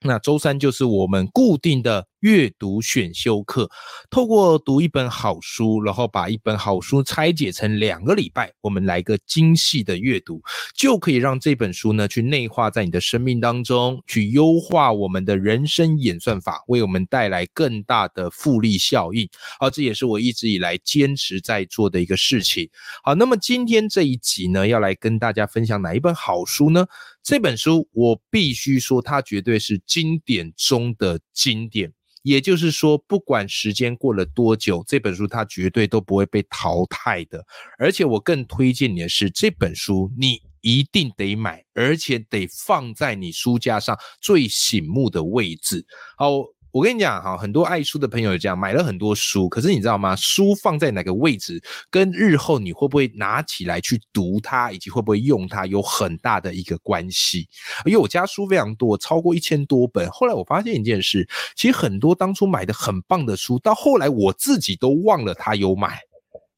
那周三就是我们固定的阅读选修课，透过读一本好书，然后把一本好书拆解成两个礼拜，我们来个精细的阅读，就可以让这本书呢去内化在你的生命当中，去优化我们的人生演算法，为我们带来更大的复利效应。好，这也是我一直以来坚持在做的一个事情。好，那么今天这一集呢，要来跟大家分享哪一本好书呢？这本书我必须说，它绝对是经典中的经典。也就是说，不管时间过了多久，这本书它绝对都不会被淘汰的。而且我更推荐你的是，这本书你一定得买，而且得放在你书架上最醒目的位置。好。我跟你讲哈，很多爱书的朋友这样买了很多书，可是你知道吗？书放在哪个位置，跟日后你会不会拿起来去读它，以及会不会用它，有很大的一个关系。因为我家书非常多，超过一千多本。后来我发现一件事，其实很多当初买的很棒的书，到后来我自己都忘了他有买。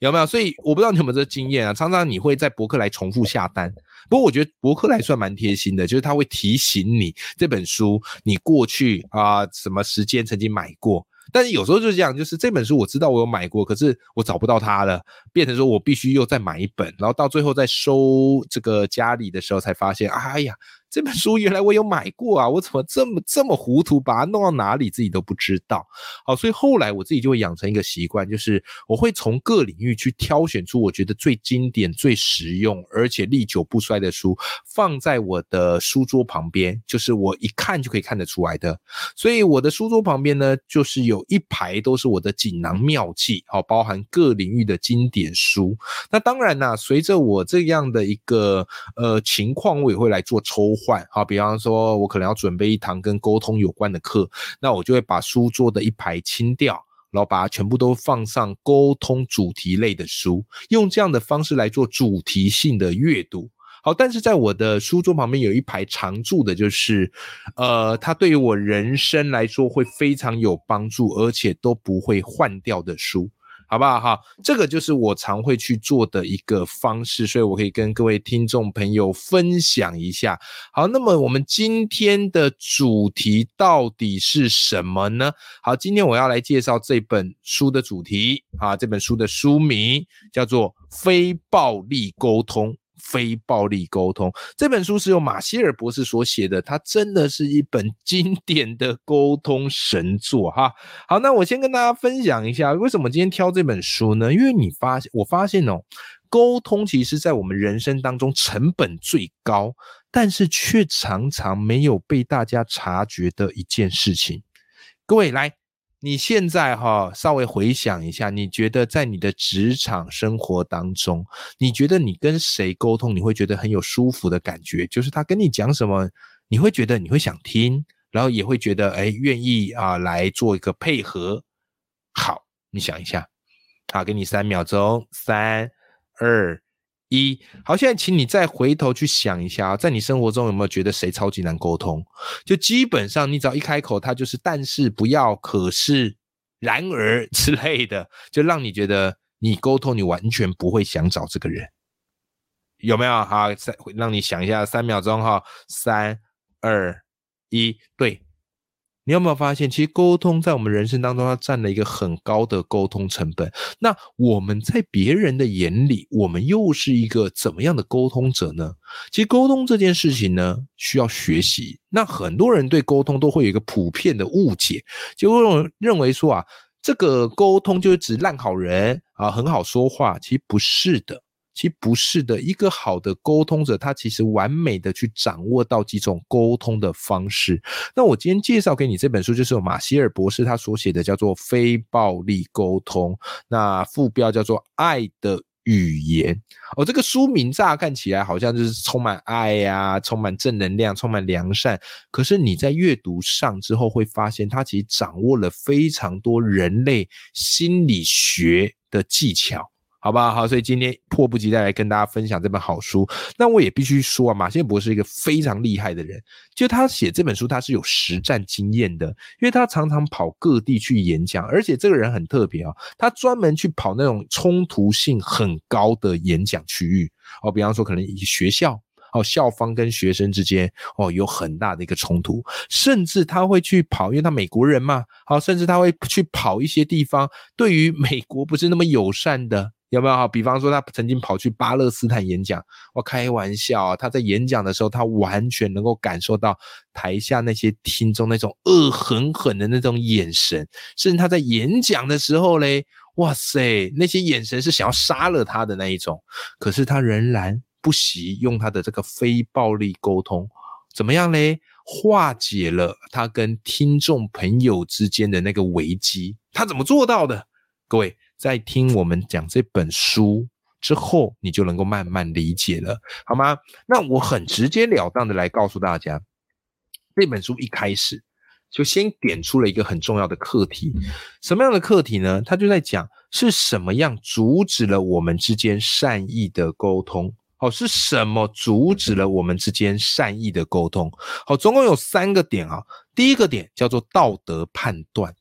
有没有？所以我不知道你有没有这个经验啊？常常你会在博客来重复下单，不过我觉得博客来算蛮贴心的，就是他会提醒你这本书你过去啊什么时间曾经买过。但是有时候就是这样，就是这本书我知道我有买过，可是我找不到它了，变成说我必须又再买一本，然后到最后在收这个家里的时候才发现，哎呀。这本书原来我有买过啊，我怎么这么这么糊涂，把它弄到哪里自己都不知道。好，所以后来我自己就会养成一个习惯，就是我会从各领域去挑选出我觉得最经典、最实用，而且历久不衰的书，放在我的书桌旁边，就是我一看就可以看得出来的。所以我的书桌旁边呢，就是有一排都是我的锦囊妙计，好，包含各领域的经典书。那当然呢，随着我这样的一个呃情况，我也会来做抽。换好，比方说，我可能要准备一堂跟沟通有关的课，那我就会把书桌的一排清掉，然后把它全部都放上沟通主题类的书，用这样的方式来做主题性的阅读。好，但是在我的书桌旁边有一排常驻的，就是呃，它对于我人生来说会非常有帮助，而且都不会换掉的书。好不好哈？这个就是我常会去做的一个方式，所以我可以跟各位听众朋友分享一下。好，那么我们今天的主题到底是什么呢？好，今天我要来介绍这本书的主题啊，这本书的书名叫做《非暴力沟通》。非暴力沟通这本书是由马歇尔博士所写的，它真的是一本经典的沟通神作哈。好，那我先跟大家分享一下，为什么今天挑这本书呢？因为你发现，我发现哦，沟通其实在我们人生当中成本最高，但是却常常没有被大家察觉的一件事情。各位来。你现在哈稍微回想一下，你觉得在你的职场生活当中，你觉得你跟谁沟通，你会觉得很有舒服的感觉？就是他跟你讲什么，你会觉得你会想听，然后也会觉得哎愿意啊来做一个配合。好，你想一下，好，给你三秒钟，三二。一好，现在请你再回头去想一下，在你生活中有没有觉得谁超级难沟通？就基本上你只要一开口，他就是但是不要，可是然而 之类的，就让你觉得你沟通你完全不会想找这个人，有没有？好，再让你想一下，三秒钟哈，三二一，对。你有没有发现，其实沟通在我们人生当中，它占了一个很高的沟通成本。那我们在别人的眼里，我们又是一个怎么样的沟通者呢？其实沟通这件事情呢，需要学习。那很多人对沟通都会有一个普遍的误解，就认认为说啊，这个沟通就是指烂好人啊，很好说话。其实不是的。其实不是的，一个好的沟通者，他其实完美的去掌握到几种沟通的方式。那我今天介绍给你这本书，就是马歇尔博士他所写的，叫做《非暴力沟通》，那副标叫做《爱的语言。哦，这个书名乍看起来好像就是充满爱呀，充满正能量，充满良善。可是你在阅读上之后，会发现它其实掌握了非常多人类心理学的技巧。好不好？好，所以今天迫不及待来跟大家分享这本好书。那我也必须说啊，马先博是一个非常厉害的人，就他写这本书，他是有实战经验的，因为他常常跑各地去演讲，而且这个人很特别啊，他专门去跑那种冲突性很高的演讲区域哦，比方说可能学校哦，校方跟学生之间哦有很大的一个冲突，甚至他会去跑，因为他美国人嘛，好，甚至他会去跑一些地方，对于美国不是那么友善的。有没有哈？比方说，他曾经跑去巴勒斯坦演讲，我开玩笑啊！他在演讲的时候，他完全能够感受到台下那些听众那种恶狠狠的那种眼神，甚至他在演讲的时候嘞，哇塞，那些眼神是想要杀了他的那一种。可是他仍然不惜用他的这个非暴力沟通，怎么样嘞？化解了他跟听众朋友之间的那个危机。他怎么做到的？各位。在听我们讲这本书之后，你就能够慢慢理解了，好吗？那我很直截了当的来告诉大家，这本书一开始就先点出了一个很重要的课题，什么样的课题呢？他就在讲是什么样阻止了我们之间善意的沟通？哦，是什么阻止了我们之间善意的沟通？好，总共有三个点啊。第一个点叫做道德判断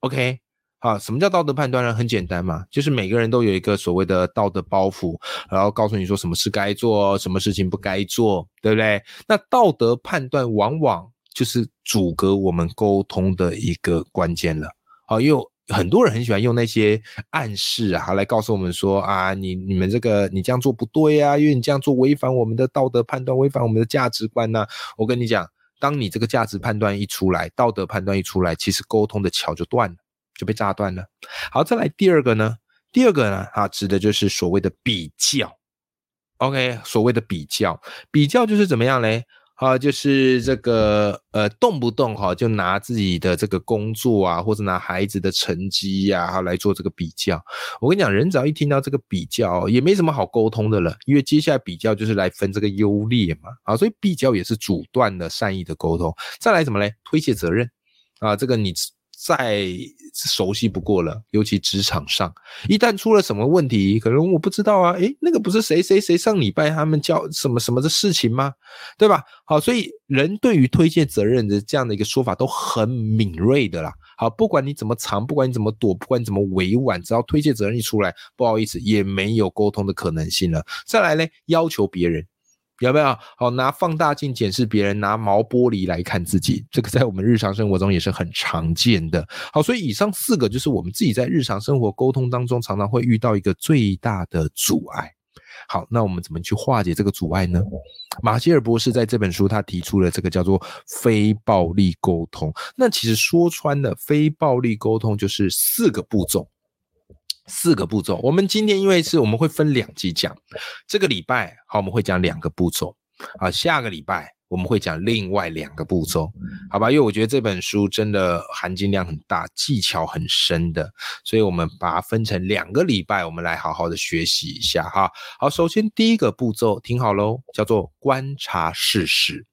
，OK。啊，什么叫道德判断呢？很简单嘛，就是每个人都有一个所谓的道德包袱，然后告诉你说什么事该做，什么事情不该做，对不对？那道德判断往往就是阻隔我们沟通的一个关键了。好，因为很多人很喜欢用那些暗示啊，来告诉我们说啊，你你们这个你这样做不对啊，因为你这样做违反我们的道德判断，违反我们的价值观呐。我跟你讲，当你这个价值判断一出来，道德判断一出来，其实沟通的桥就断了。就被炸断了。好，再来第二个呢？第二个呢？啊，指的就是所谓的比较。OK，所谓的比较，比较就是怎么样嘞？啊，就是这个呃，动不动哈就拿自己的这个工作啊，或者拿孩子的成绩呀，哈来做这个比较。我跟你讲，人只要一听到这个比较，也没什么好沟通的了，因为接下来比较就是来分这个优劣嘛。啊，所以比较也是阻断了善意的沟通。再来什么嘞？推卸责任啊，这个你。再熟悉不过了，尤其职场上，一旦出了什么问题，可能我不知道啊，诶，那个不是谁谁谁上礼拜他们教什么什么的事情吗？对吧？好，所以人对于推卸责任的这样的一个说法都很敏锐的啦。好，不管你怎么藏，不管你怎么躲，不管你怎么委婉，只要推卸责任一出来，不好意思，也没有沟通的可能性了。再来呢，要求别人。有没有好拿放大镜检视别人，拿毛玻璃来看自己？这个在我们日常生活中也是很常见的。好，所以以上四个就是我们自己在日常生活沟通当中常常会遇到一个最大的阻碍。好，那我们怎么去化解这个阻碍呢？马歇尔博士在这本书他提出了这个叫做非暴力沟通。那其实说穿了，非暴力沟通就是四个步骤。四个步骤，我们今天因为是我们会分两集讲，这个礼拜好我们会讲两个步骤，啊下个礼拜我们会讲另外两个步骤，好吧？因为我觉得这本书真的含金量很大，技巧很深的，所以我们把它分成两个礼拜，我们来好好的学习一下哈。好，首先第一个步骤听好喽，叫做观察事实。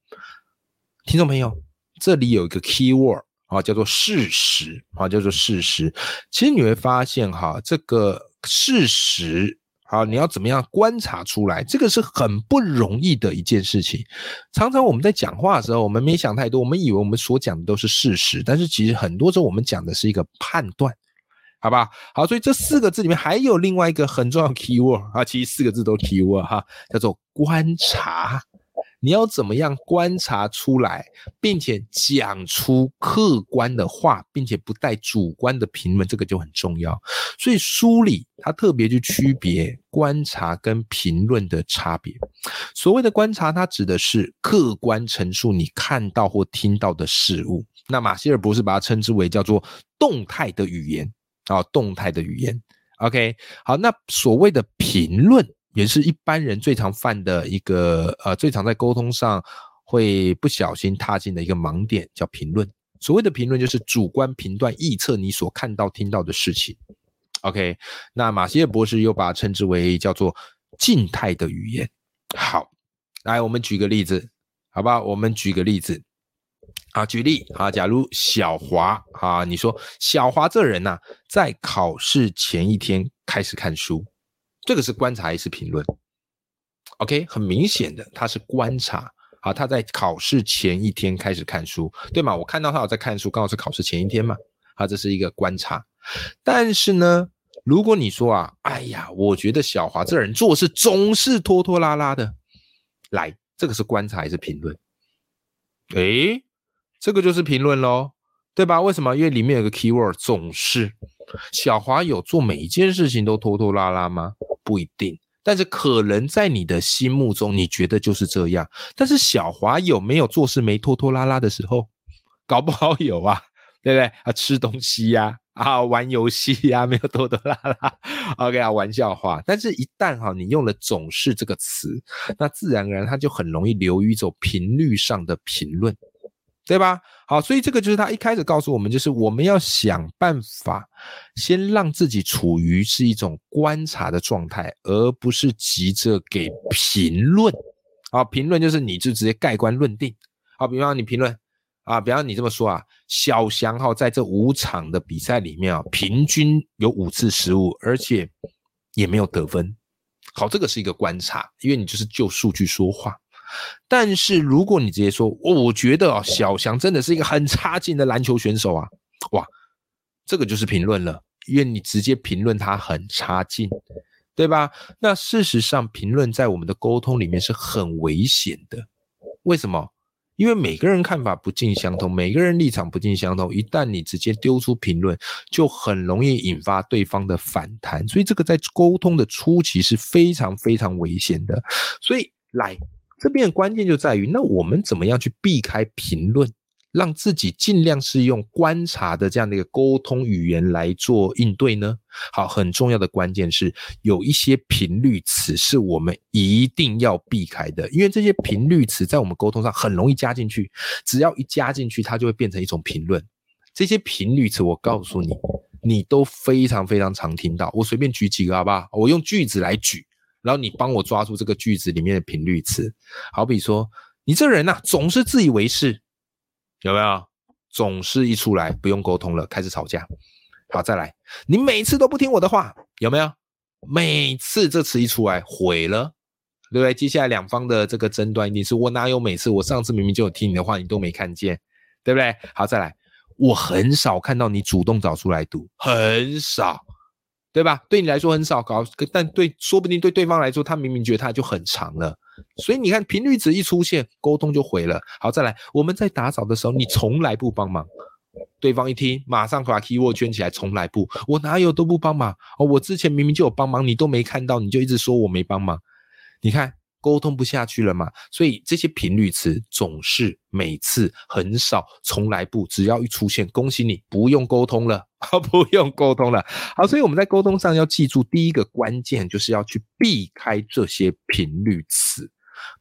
听众朋友，这里有一个 key word。啊，叫做事实啊，叫做事实。其实你会发现，哈，这个事实，啊，你要怎么样观察出来？这个是很不容易的一件事情。常常我们在讲话的时候，我们没想太多，我们以为我们所讲的都是事实，但是其实很多时候我们讲的是一个判断，好吧？好，所以这四个字里面还有另外一个很重要 key word 啊，其实四个字都 key word 哈，叫做观察。你要怎么样观察出来，并且讲出客观的话，并且不带主观的评论，这个就很重要。所以书里他特别去区别观察跟评论的差别。所谓的观察，它指的是客观陈述你看到或听到的事物。那马歇尔博士把它称之为叫做动态的语言啊，动态的语言。OK，好，那所谓的评论。也是一般人最常犯的一个，呃，最常在沟通上会不小心踏进的一个盲点，叫评论。所谓的评论，就是主观评断、臆测你所看到、听到的事情。OK，那马歇尔博士又把它称之为叫做静态的语言。好，来我们举个例子，好吧？我们举个例子啊，举例啊，假如小华啊，你说小华这人呐，在考试前一天开始看书，这个是观察还是评论？OK，很明显的，他是观察啊，他在考试前一天开始看书，对吗？我看到他有在看书，刚好是考试前一天嘛，啊，这是一个观察。但是呢，如果你说啊，哎呀，我觉得小华这人做事总是拖拖拉拉的，来，这个是观察还是评论？诶，这个就是评论喽，对吧？为什么？因为里面有个 keyword，总是。小华有做每一件事情都拖拖拉拉吗？不一定，但是可能在你的心目中，你觉得就是这样。但是小华有没有做事没拖拖拉拉的时候？搞不好有啊，对不对？啊，吃东西呀。啊，玩游戏呀，没有拖拖拉拉。OK 啊，玩笑话。但是，一旦哈你用了“总是”这个词，那自然而然它就很容易流于一种频率上的评论，对吧？好，所以这个就是他一开始告诉我们，就是我们要想办法先让自己处于是一种观察的状态，而不是急着给评论。好，评论就是你就直接盖棺论定。好，比方你评论。啊，比方你这么说啊，小翔哈在这五场的比赛里面啊，平均有五次失误，而且也没有得分。好，这个是一个观察，因为你就是就数据说话。但是如果你直接说，我觉得啊，小翔真的是一个很差劲的篮球选手啊，哇，这个就是评论了，因为你直接评论他很差劲，对吧？那事实上，评论在我们的沟通里面是很危险的，为什么？因为每个人看法不尽相同，每个人立场不尽相同，一旦你直接丢出评论，就很容易引发对方的反弹，所以这个在沟通的初期是非常非常危险的。所以来这边的关键就在于，那我们怎么样去避开评论？让自己尽量是用观察的这样的一个沟通语言来做应对呢？好，很重要的关键是有一些频率词是我们一定要避开的，因为这些频率词在我们沟通上很容易加进去，只要一加进去，它就会变成一种评论。这些频率词，我告诉你，你都非常非常常听到。我随便举几个好不好？我用句子来举，然后你帮我抓住这个句子里面的频率词。好比说，你这人呐，总是自以为是。有没有总是一出来不用沟通了，开始吵架？好，再来，你每次都不听我的话，有没有？每次这词一出来毁了，对不对？接下来两方的这个争端一定是我哪有每次？我上次明明就有听你的话，你都没看见，对不对？好，再来，我很少看到你主动找出来读，很少，对吧？对你来说很少搞，但对，说不定对对方来说，他明明觉得他就很长了。所以你看，频率值一出现，沟通就毁了。好，再来，我们在打扫的时候，你从来不帮忙，对方一听，马上把 keyword 圈起来，从来不，我哪有都不帮忙哦，我之前明明就有帮忙，你都没看到，你就一直说我没帮忙，你看沟通不下去了嘛？所以这些频率词总是每次很少，从来不，只要一出现，恭喜你，不用沟通了。啊 不用沟通了。好，所以我们在沟通上要记住，第一个关键就是要去避开这些频率词，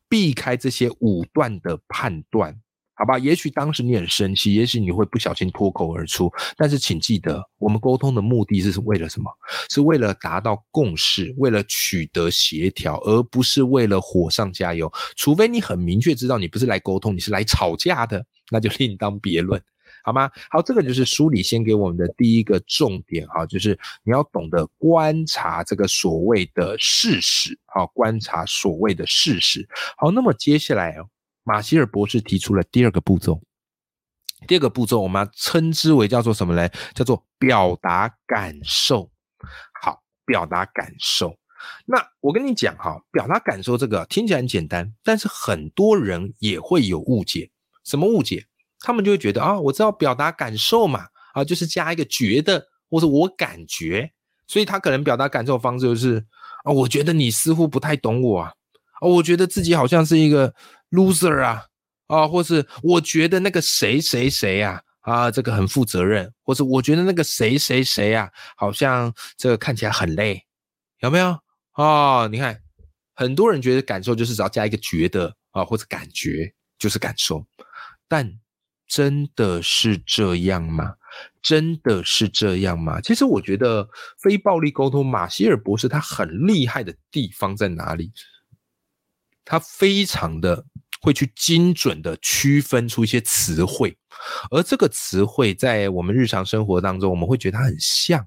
避开这些武断的判断，好吧？也许当时你很生气，也许你会不小心脱口而出，但是请记得，我们沟通的目的是为了什么？是为了达到共识，为了取得协调，而不是为了火上加油。除非你很明确知道你不是来沟通，你是来吵架的，那就另当别论。好吗？好，这个就是书里先给我们的第一个重点哈，就是你要懂得观察这个所谓的事实，好，观察所谓的事实。好，那么接下来哦，马歇尔博士提出了第二个步骤，第二个步骤我们要称之为叫做什么呢？叫做表达感受。好，表达感受。那我跟你讲哈，表达感受这个听起来很简单，但是很多人也会有误解。什么误解？他们就会觉得啊，我知道表达感受嘛，啊，就是加一个觉得或者我感觉，所以他可能表达感受方式就是啊，我觉得你似乎不太懂我啊，啊，我觉得自己好像是一个 loser 啊，啊，或是我觉得那个谁谁谁啊，啊，这个很负责任，或者我觉得那个谁谁谁啊，好像这个看起来很累，有没有啊？你看，很多人觉得感受就是只要加一个觉得啊，或者感觉就是感受，但。真的是这样吗？真的是这样吗？其实我觉得非暴力沟通，马歇尔博士他很厉害的地方在哪里？他非常的会去精准的区分出一些词汇，而这个词汇在我们日常生活当中，我们会觉得它很像，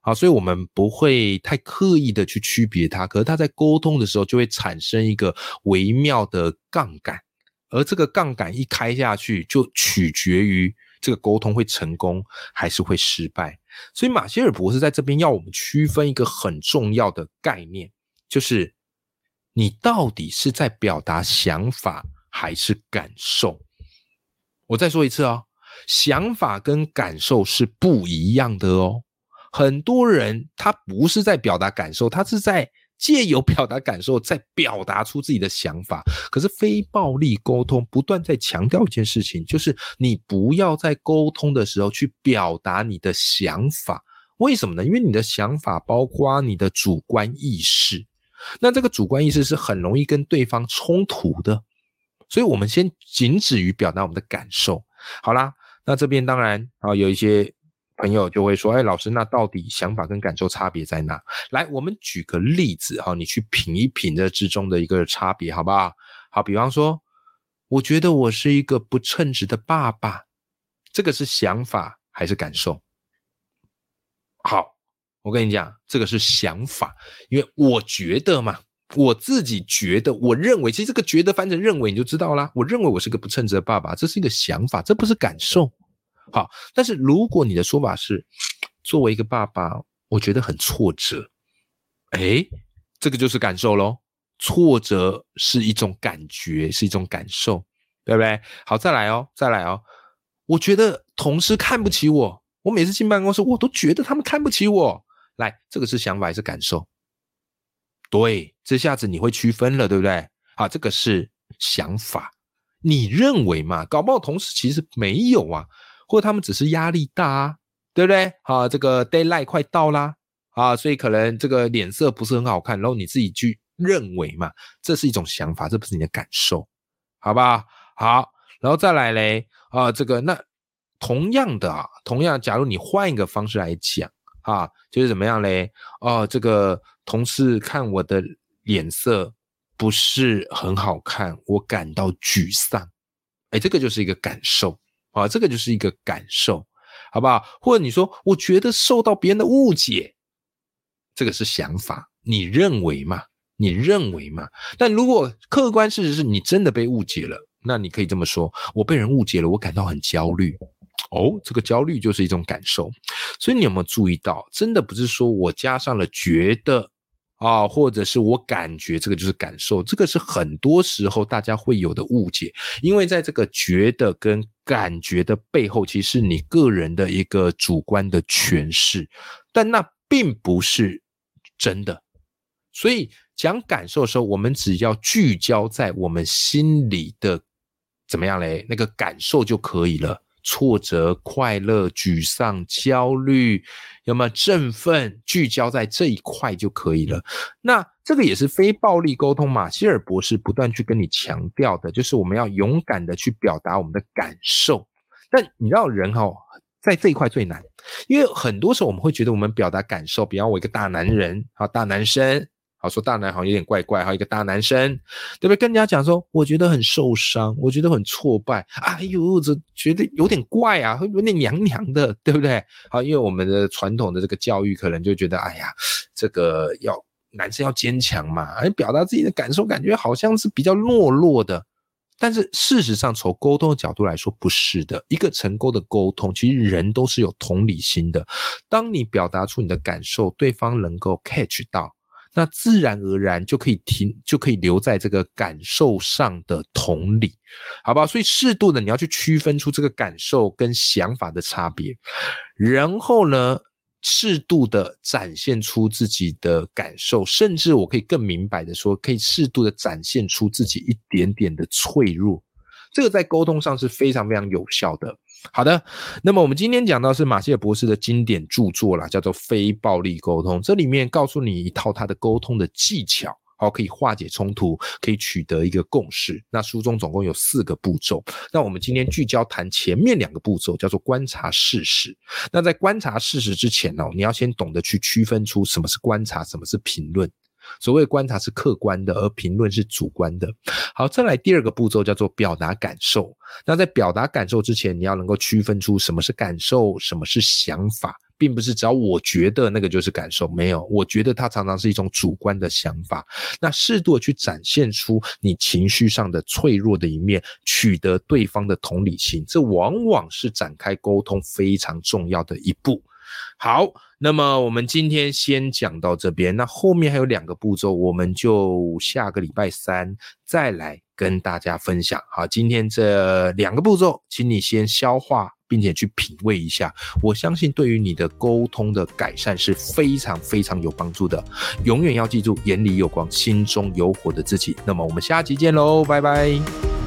好，所以我们不会太刻意的去区别它。可是他在沟通的时候，就会产生一个微妙的杠杆，而这个杠杆一开下去，就取决于这个沟通会成功还是会失败。所以马歇尔博士在这边要我们区分一个很重要的概念，就是。你到底是在表达想法还是感受？我再说一次哦，想法跟感受是不一样的哦。很多人他不是在表达感受，他是在借由表达感受，再表达出自己的想法。可是非暴力沟通不断在强调一件事情，就是你不要在沟通的时候去表达你的想法。为什么呢？因为你的想法包括你的主观意识。那这个主观意识是很容易跟对方冲突的，所以我们先仅止于表达我们的感受。好啦，那这边当然啊，有一些朋友就会说：“哎，老师，那到底想法跟感受差别在哪？”来，我们举个例子哈，你去品一品这之中的一个差别，好不好？好，比方说，我觉得我是一个不称职的爸爸，这个是想法还是感受？好。我跟你讲，这个是想法，因为我觉得嘛，我自己觉得，我认为，其实这个觉得翻成认为你就知道啦。我认为我是个不称职的爸爸，这是一个想法，这不是感受。好，但是如果你的说法是，作为一个爸爸，我觉得很挫折，哎，这个就是感受喽。挫折是一种感觉，是一种感受，对不对？好，再来哦，再来哦。我觉得同事看不起我，我每次进办公室，我都觉得他们看不起我。来，这个是想法还是感受？对，这下子你会区分了，对不对？好，这个是想法，你认为嘛？搞不好同事其实没有啊，或者他们只是压力大啊，对不对？好，这个 d a y l i g h t 快到啦，啊，所以可能这个脸色不是很好看，然后你自己去认为嘛，这是一种想法，这不是你的感受，好吧？好，然后再来嘞，啊，这个那同样的啊，同样，假如你换一个方式来讲。啊，就是怎么样嘞？哦，这个同事看我的脸色不是很好看，我感到沮丧。哎，这个就是一个感受啊，这个就是一个感受，好不好？或者你说，我觉得受到别人的误解，这个是想法，你认为嘛？你认为嘛？但如果客观事实是你真的被误解了，那你可以这么说：我被人误解了，我感到很焦虑。哦，这个焦虑就是一种感受，所以你有没有注意到，真的不是说我加上了觉得啊，或者是我感觉，这个就是感受，这个是很多时候大家会有的误解，因为在这个觉得跟感觉的背后，其实你个人的一个主观的诠释，但那并不是真的。所以讲感受的时候，我们只要聚焦在我们心里的怎么样嘞，那个感受就可以了。挫折、快乐、沮丧、焦虑，有没有振奋？聚焦在这一块就可以了。那这个也是非暴力沟通，马歇尔博士不断去跟你强调的，就是我们要勇敢的去表达我们的感受。但你知道，人哈在这一块最难，因为很多时候我们会觉得我们表达感受，比方我一个大男人啊，大男生。好说大男好像有点怪怪，还有一个大男生，对不对？跟人家讲说，我觉得很受伤，我觉得很挫败，哎呦，这觉得有点怪啊，有点娘娘的，对不对？好，因为我们的传统的这个教育，可能就觉得，哎呀，这个要男生要坚强嘛，而表达自己的感受，感觉好像是比较懦弱的。但是事实上，从沟通的角度来说，不是的。一个成功的沟通，其实人都是有同理心的。当你表达出你的感受，对方能够 catch 到。那自然而然就可以停，就可以留在这个感受上的同理，好不好？所以适度的你要去区分出这个感受跟想法的差别，然后呢，适度的展现出自己的感受，甚至我可以更明白的说，可以适度的展现出自己一点点的脆弱，这个在沟通上是非常非常有效的。好的，那么我们今天讲到是马歇尔博士的经典著作啦，叫做《非暴力沟通》，这里面告诉你一套他的沟通的技巧。好，可以化解冲突，可以取得一个共识。那书中总共有四个步骤，那我们今天聚焦谈前面两个步骤，叫做观察事实。那在观察事实之前呢，你要先懂得去区分出什么是观察，什么是评论。所谓观察是客观的，而评论是主观的。好，再来第二个步骤叫做表达感受。那在表达感受之前，你要能够区分出什么是感受，什么是想法。并不是只要我觉得那个就是感受，没有，我觉得它常常是一种主观的想法。那适度的去展现出你情绪上的脆弱的一面，取得对方的同理心，这往往是展开沟通非常重要的一步。好，那么我们今天先讲到这边，那后面还有两个步骤，我们就下个礼拜三再来跟大家分享。好，今天这两个步骤，请你先消化。并且去品味一下，我相信对于你的沟通的改善是非常非常有帮助的。永远要记住，眼里有光，心中有火的自己。那么我们下期见喽，拜拜。